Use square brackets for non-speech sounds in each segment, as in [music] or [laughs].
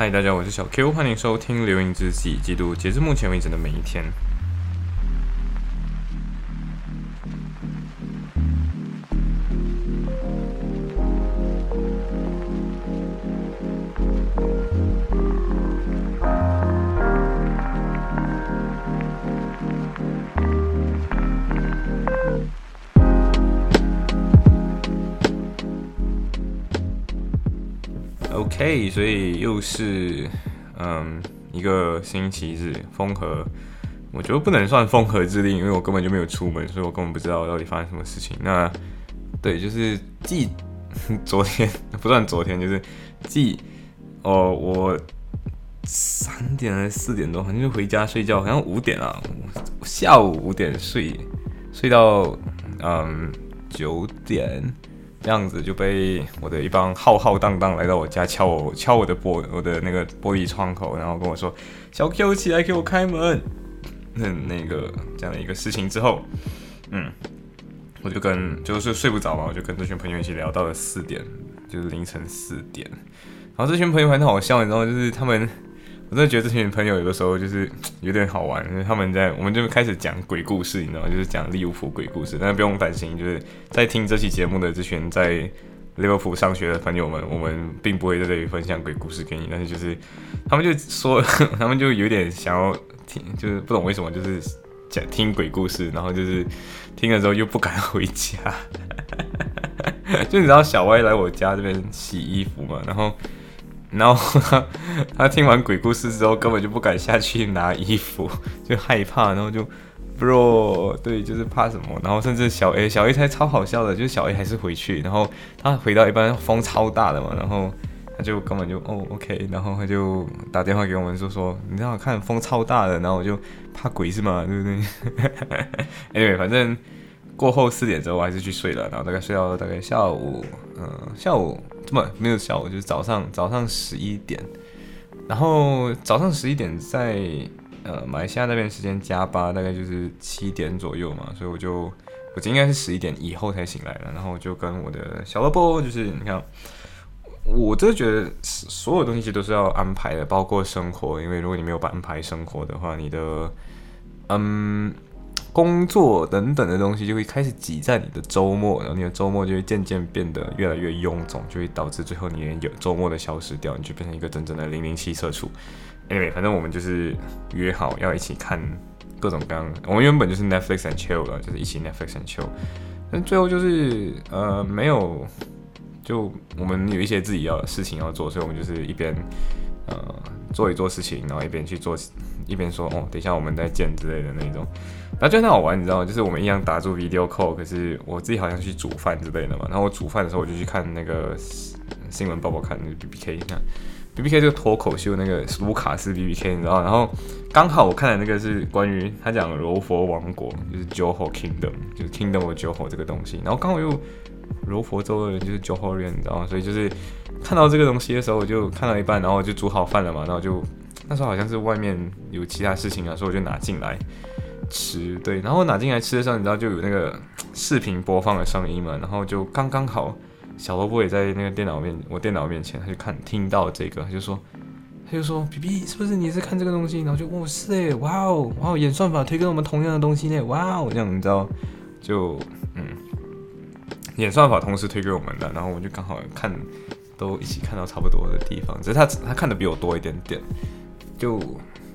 嗨，大家，我是小 Q，欢迎收听《流云之息》，记录截至目前为止的每一天。OK，所以又是嗯一个星期日，风和，我觉得不能算风和日丽，因为我根本就没有出门，所以我根本不知道到底发生什么事情。那对，就是继昨天不算 [laughs] 昨天，就是继 [laughs] 哦我三点还是四点多，好像就回家睡觉，好像五点啊，下午五点睡，睡到嗯九点。这样子就被我的一帮浩浩荡荡来到我家敲我敲我的玻我的那个玻璃窗口，然后跟我说：“小 Q 起来给我开门。”那那个这样的一个事情之后，嗯，我就跟就是睡不着嘛，我就跟这群朋友一起聊到了四点，就是凌晨四点。然后这群朋友很好笑，你知道？就是他们。我真的觉得这群朋友有的时候就是 [tsk] 有点好玩，因为他们在我们就开始讲鬼故事，你知道吗？就是讲利物浦鬼故事。但是不用担心，就是在听这期节目的这群在利物浦上学的朋友们，我们并不会在这里分享鬼故事给你。但是就是他们就说，[laughs] 他们就有点想要听，就是不懂为什么，就是讲听鬼故事，然后就是听了之后又不敢 [laughs] 回家。[laughs] 就你知道小歪来我家这边洗衣服嘛，然后。然后他他听完鬼故事之后，根本就不敢下去拿衣服，[laughs] 就害怕，然后就，bro，对，就是怕什么。然后甚至小 A 小 A 才超好笑的，就是小 A 还是回去，然后他回到一般风超大的嘛，然后他就根本就哦 OK，然后他就打电话给我们说说，你让我看风超大的，然后我就怕鬼是吗？对不对？[laughs] Anyway，反正。过后四点之后，我还是去睡了，然后大概睡到大概下午，嗯，下午这么没有下午，就是早上早上十一点，然后早上十一点在呃马来西亚那边时间加班，大概就是七点左右嘛，所以我就我应该是十一点以后才醒来了，然后我就跟我的小萝卜，就是你看，我真的觉得所有东西都是要安排的，包括生活，因为如果你没有安排生活的话，你的嗯。工作等等的东西就会开始挤在你的周末，然后你的周末就会渐渐变得越来越臃肿，就会导致最后你连有周末的消失掉，你就变成一个真正的零零七社畜。Anyway，反正我们就是约好要一起看各种各样，我们原本就是 Netflix and chill 了，就是一起 Netflix and chill，但最后就是呃没有，就我们有一些自己要事情要做，所以我们就是一边呃做一做事情，然后一边去做，一边说哦等一下我们再见之类的那种。然后就很好玩，你知道吗？就是我们一样打住 video call，可是我自己好像去煮饭之类的嘛。然后我煮饭的时候，我就去看那个新闻报报，看那个 B B K，你看 B B K 这个脱口秀那个卢卡斯 B B K，你知道？然后刚好我看的那个是关于他讲柔佛王国，就是 Joho Kingdom，就是 Kingdom of Johor 这个东西。然后刚好又柔佛州的人就是 Johor 人，你知道吗？所以就是看到这个东西的时候，我就看到一半，然后就煮好饭了嘛。然后就那时候好像是外面有其他事情啊，所以我就拿进来。吃对，然后拿进来吃的时候，你知道就有那个视频播放的声音嘛，然后就刚刚好，小萝卜也在那个电脑面，我电脑面前，他就看听到这个，他就说，他就说，B B 是不是你是看这个东西？然后就，哦是诶，哇哦，哇哦，演算法推给我们同样的东西呢，哇哦，这样你知道，就嗯，演算法同时推给我们的，然后我们就刚好看，都一起看到差不多的地方，只是他他看的比我多一点点，就。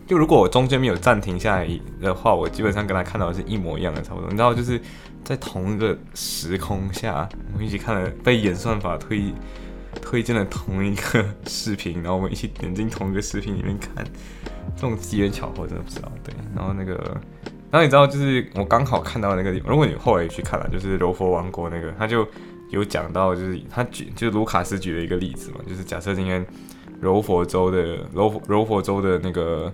就如果我中间没有暂停下来的话，我基本上跟他看到的是一模一样的，差不多。你知道，就是在同一个时空下，我们一起看了被演算法推推荐了同一个视频，然后我们一起点进同一个视频里面看，这种机缘巧合真的不知道。对，然后那个，然后你知道，就是我刚好看到那个地方。如果你后来去看了，就是柔佛王国那个，他就有讲到，就是他举，就是卢卡斯举了一个例子嘛，就是假设今天柔佛州的柔柔佛州的那个。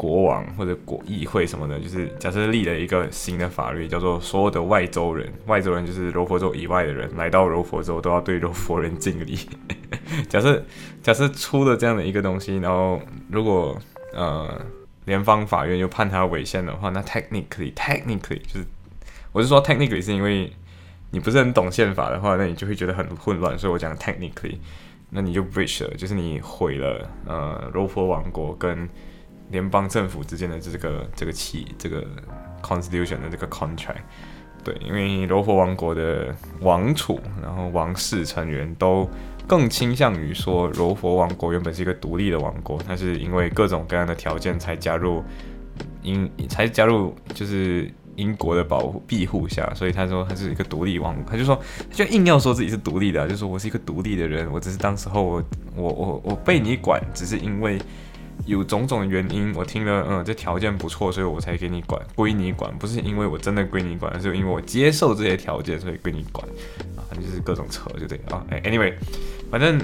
国王或者国议会什么的，就是假设立了一个新的法律，叫做所有的外州人，外州人就是柔佛州以外的人，来到柔佛州都要对柔佛人敬礼。[laughs] 假设假设出了这样的一个东西，然后如果呃联邦法院又判他违宪的话，那 technically technically 就是我是说 technically 是因为你不是很懂宪法的话，那你就会觉得很混乱，所以我讲 technically。那你就 breach 了，就是你毁了呃柔佛王国跟联邦政府之间的这个这个契这个 constitution 的这个 contract。对，因为柔佛王国的王储，然后王室成员都更倾向于说，柔佛王国原本是一个独立的王国，它是因为各种各样的条件才加入英，才加入就是英国的保护庇护下，所以他说他是一个独立王，他就说他就硬要说自己是独立的，就说我是一个独立的人，我只是当时候我我我我被你管，只是因为。有种种原因，我听了，嗯，这条件不错，所以我才给你管，归你管，不是因为我真的归你管，而是因为我接受这些条件，所以归你管，啊，反正就是各种扯，就对啊，哎，anyway，反正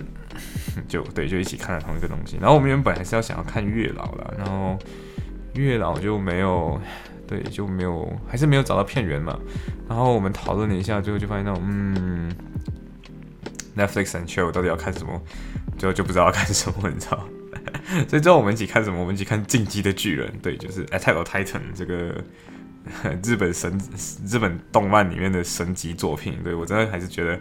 就对，就一起看了同一个东西。然后我们原本还是要想要看月老了，然后月老就没有，对，就没有，还是没有找到片源嘛。然后我们讨论了一下，最后就发现到，嗯，Netflix and chill 到底要看什么，最后就不知道要看什么，你知道。[laughs] 所以最后我们一起看什么？我们一起看《进击的巨人》，对，就是《Attack of Titan》这个日本神日本动漫里面的神级作品。对我真的还是觉得，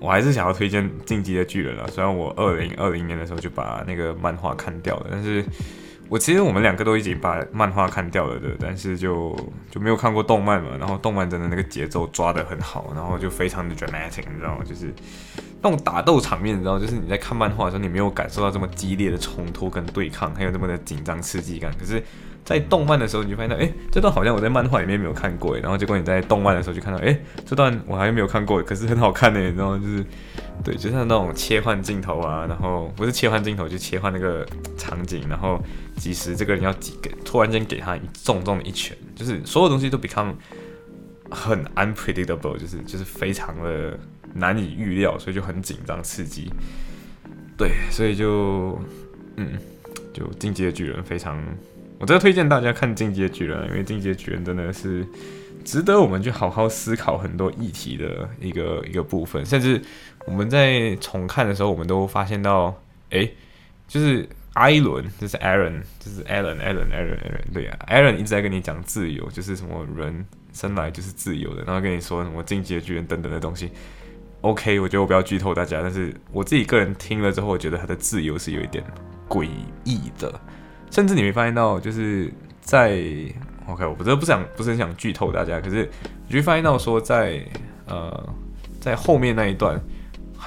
我还是想要推荐《进击的巨人》啊。虽然我二零二零年的时候就把那个漫画看掉了，但是我其实我们两个都已经把漫画看掉了的，但是就就没有看过动漫嘛。然后动漫真的那个节奏抓得很好，然后就非常的 dramatic，你知道吗？就是。那种打斗场面，你知道，就是你在看漫画的时候，你没有感受到这么激烈的冲突跟对抗，还有这么的紧张刺激感。可是，在动漫的时候，你就发现到，哎，这段好像我在漫画里面没有看过，然后结果你在动漫的时候就看到，哎，这段我还没有看过，可是很好看呢，你知道吗？就是，对，就像那种切换镜头啊，然后不是切换镜头，就切换那个场景，然后即时这个人要几个，突然间给他一重重的一拳，就是所有东西都 become 很 unpredictable，就是就是非常的。难以预料，所以就很紧张刺激。对，所以就嗯，就《进击的巨人》非常，我真的推荐大家看《进击的巨人》，因为《进击的巨人》真的是值得我们去好好思考很多议题的一个一个部分。甚至我们在重看的时候，我们都发现到，哎，就是艾伦，就是 Aaron，就是 Alan，Alan，Alan，Alan，对呀，Aaron 一直在跟你讲自由，就是什么人生来就是自由的，然后跟你说什么《进阶巨人》等等的东西。OK，我觉得我不要剧透大家，但是我自己个人听了之后，我觉得他的自由是有一点诡异的，甚至你没发现到，就是在 OK，我不是不想不是很想剧透大家，可是你会发现到说，在呃在后面那一段，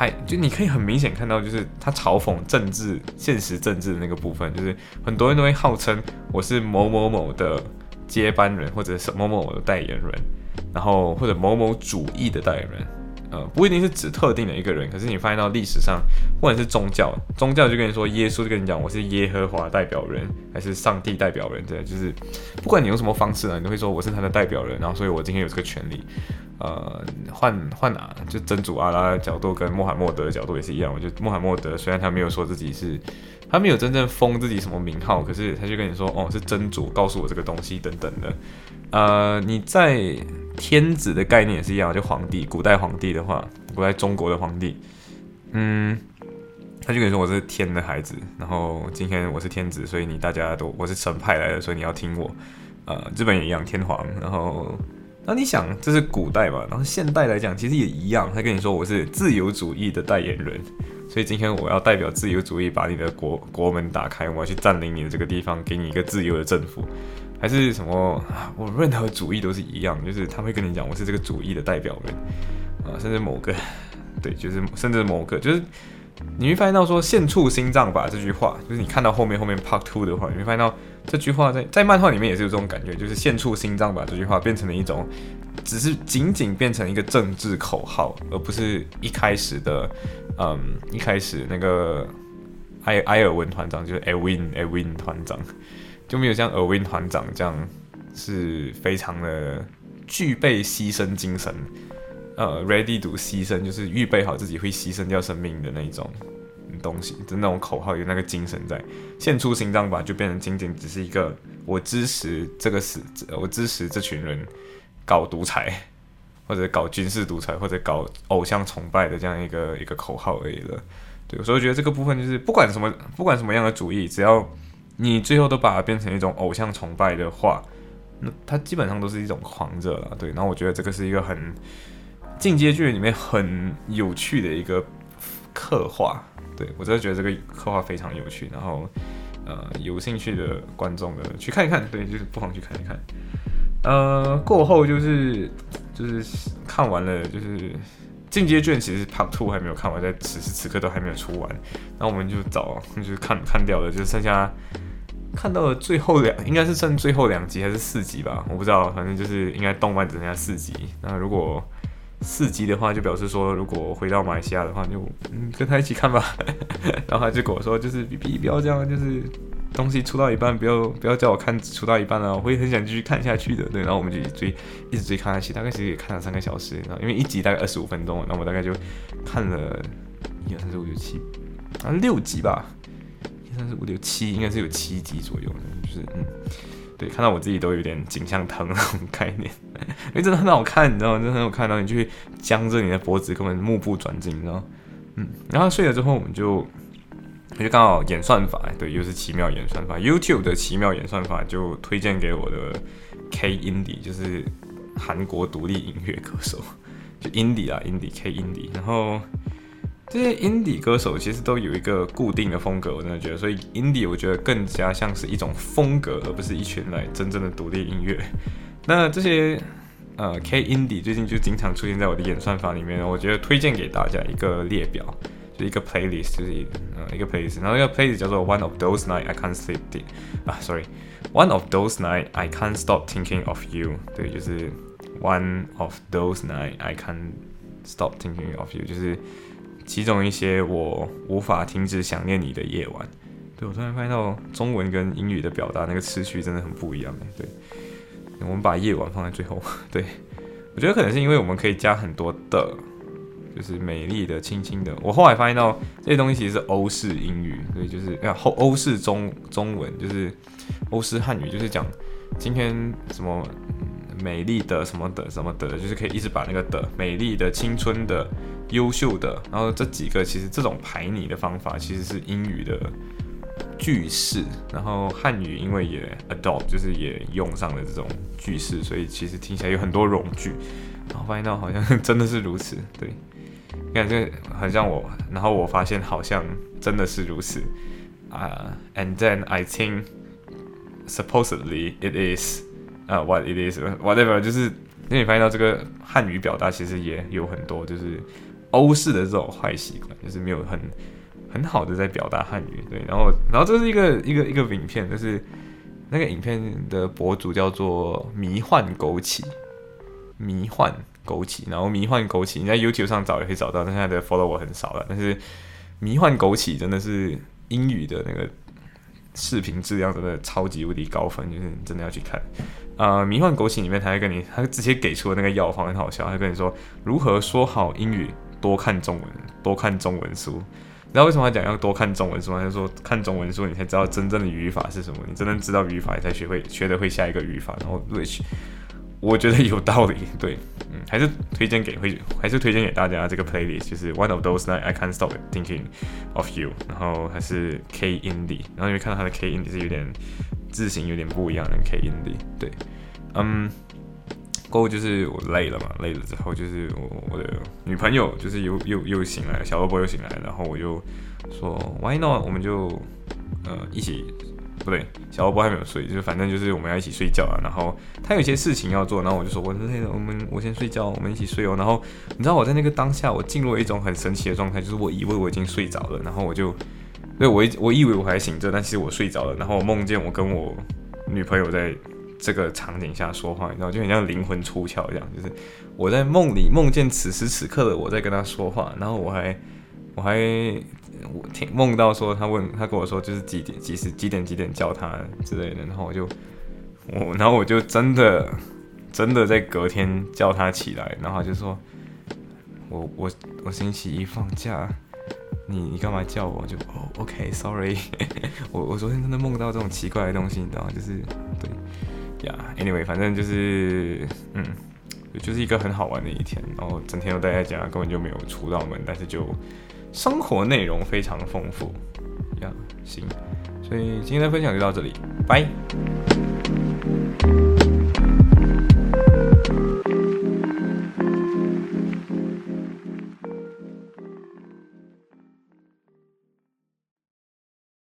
还就你可以很明显看到，就是他嘲讽政治现实政治的那个部分，就是很多人都会号称我是某某某的接班人，或者是某某某的代言人，然后或者某某主义的代言人。呃，不一定是指特定的一个人，可是你发现到历史上，不管是宗教，宗教就跟你说，耶稣就跟你讲，我是耶和华代表人，还是上帝代表人，对，就是不管你用什么方式呢，你都会说我是他的代表人，然后所以我今天有这个权利。呃，换换哪，就真主阿拉的角度跟穆罕默德的角度也是一样，我觉得穆罕默德虽然他没有说自己是，他没有真正封自己什么名号，可是他就跟你说，哦，是真主告诉我这个东西等等的。呃，你在天子的概念也是一样，就皇帝，古代皇帝的话，古代中国的皇帝，嗯，他就跟你说我是天的孩子，然后今天我是天子，所以你大家都我是神派来的，所以你要听我。呃，日本也一样，天皇，然后那你想这是古代嘛，然后现代来讲其实也一样，他跟你说我是自由主义的代言人，所以今天我要代表自由主义把你的国国门打开，我要去占领你的这个地方，给你一个自由的政府。还是什么？我任何主义都是一样，就是他会跟你讲，我是这个主义的代表人啊，甚至某个，对，就是甚至某个，就是你会发现到说“献出心脏吧”这句话，就是你看到后面后面 Part Two 的话，你会发现到这句话在在漫画里面也是有这种感觉，就是“献出心脏吧”这句话变成了一种，只是仅仅变成一个政治口号，而不是一开始的，嗯，一开始那个埃埃尔文团长就是 Edwin Edwin 团长。就没有像尔文团长这样是非常的具备牺牲精神，呃，ready to 牺牲，就是预备好自己会牺牲掉生命的那一种东西，就那种口号有那个精神在，献出心脏吧，就变成仅仅只是一个我支持这个死，我支持这群人搞独裁，[laughs] 或者搞军事独裁，或者搞偶像崇拜的这样一个一个口号而已了。对，所以我觉得这个部分就是不管什么不管什么样的主义，只要你最后都把它变成一种偶像崇拜的话，那它基本上都是一种狂热了，对。然后我觉得这个是一个很进阶剧里面很有趣的一个刻画，对我真的觉得这个刻画非常有趣，然后呃有兴趣的观众呢去看一看，对，就是不妨去看一看。呃，过后就是就是看完了，就是进阶卷其实 Part Two 还没有看完，在此时此刻都还没有出完，那我们就找就是看看掉了，就剩下看到了最后两，应该是剩最后两集还是四集吧，我不知道，反正就是应该动漫只剩下四集。那如果四集的话，就表示说如果回到马来西亚的话，就嗯跟他一起看吧。[laughs] 然后他就跟我说，就是 B B 不要这样，就是。东西出到一半，不要不要叫我看出到一半了，我会很想继续看下去的。对，然后我们就追，一直追看下去，大概其实也看了三个小时。然后因为一集大概二十五分钟，那我大概就看了一二三四五六七啊六集吧，一二三四五六七应该是有七集左右，就是嗯，对，看到我自己都有点颈项疼那种概念，因 [laughs] 为真的很好看，你知道吗？真的很好看，然后你就会僵着你的脖子，根本目不转睛，你知道嗯，然后睡了之后，我们就。就刚好演算法，对，又是奇妙演算法。YouTube 的奇妙演算法就推荐给我的 K Indie，就是韩国独立音乐歌手，就 Indie 啊，Indie K Indie。然后这些 Indie 歌手其实都有一个固定的风格，我真的觉得，所以 Indie 我觉得更加像是一种风格，而不是一群来真正的独立音乐。那这些呃 K Indie 最近就经常出现在我的演算法里面，我觉得推荐给大家一个列表。一个 playlist 就是呃一个 playlist，然后一个 playlist 叫做 One of those night I can't sleep 啊，sorry，One of those night I can't stop thinking of you，对，就是 One of those night I can't stop thinking of you，就是其中一些我无法停止想念你的夜晚。对我突然发现到中文跟英语的表达那个次序真的很不一样哎，对，我们把夜晚放在最后，对我觉得可能是因为我们可以加很多的。就是美丽的、轻轻的。我后来发现到这些东西其实是欧式英语，所以就是啊，欧欧式中中文就是欧式汉语，就是讲今天什么美丽的什么的什么的，就是可以一直把那个的美丽的、青春的、优秀的，然后这几个其实这种排拟的方法其实是英语的句式，然后汉语因为也 adopt 就是也用上了这种句式，所以其实听起来有很多冗句。然后发现到好像真的是如此，对。你看这很像我，然后我发现好像真的是如此啊。And then I think supposedly it is 啊，what it is whatever，就是因为你发现到这个汉语表达其实也有很多就是欧式的这种坏习惯，就是没有很很好的在表达汉语。对，然后然后这是一个一个一个影片，就是那个影片的博主叫做迷幻枸杞，迷幻。枸杞，然后迷幻枸杞，你在 YouTube 上找也可以找到，但现在的 follow 我很少了。但是迷幻枸杞真的是英语的那个视频质量真的超级无敌高分，就是你真的要去看。啊，迷幻枸杞里面他会跟你，他直接给出的那个药方很好笑，他跟你说如何说好英语，多看中文，多看中文书。你知道为什么他讲要多看中文书吗？他就说看中文书你才知道真正的语法是什么，你真的知道语法你才学会学得会下一个语法，然后 which。我觉得有道理，对，嗯，还是推荐给会，还是推荐给大家这个 playlist，就是 One of those night I can't stop thinking of you，然后还是 K Indie，然后你会看到他的 K Indie 是有点字形有点不一样的 K Indie，对，嗯，过后就是我累了嘛，累了之后就是我我的女朋友就是又又又醒来，小萝卜又醒来，然后我就说 Why not？我们就呃一起。不对，小欧波还没有睡，就是反正就是我们要一起睡觉啊。然后他有些事情要做，然后我就说我那，我们我先睡觉，我们一起睡哦。然后你知道我在那个当下，我进入了一种很神奇的状态，就是我以为我已经睡着了，然后我就，对我我以为我还醒着，但其实我睡着了。然后我梦见我跟我女朋友在这个场景下说话，你知道，就很像灵魂出窍一样，就是我在梦里梦见此时此刻的我在跟她说话，然后我还我还。我听梦到说，他问他跟我说，就是几点几时几点几点叫他之类的，然后我就我然后我就真的真的在隔天叫他起来，然后他就说，我我我星期一放假，你你干嘛叫我？就哦，OK，Sorry，[laughs] 我我昨天真的梦到这种奇怪的东西，你知道吗？就是对呀，Anyway，反正就是嗯，就是一个很好玩的一天，然后整天都待在家，根本就没有出到门，但是就。生活内容非常丰富，呀，行，所以今天的分享就到这里，拜。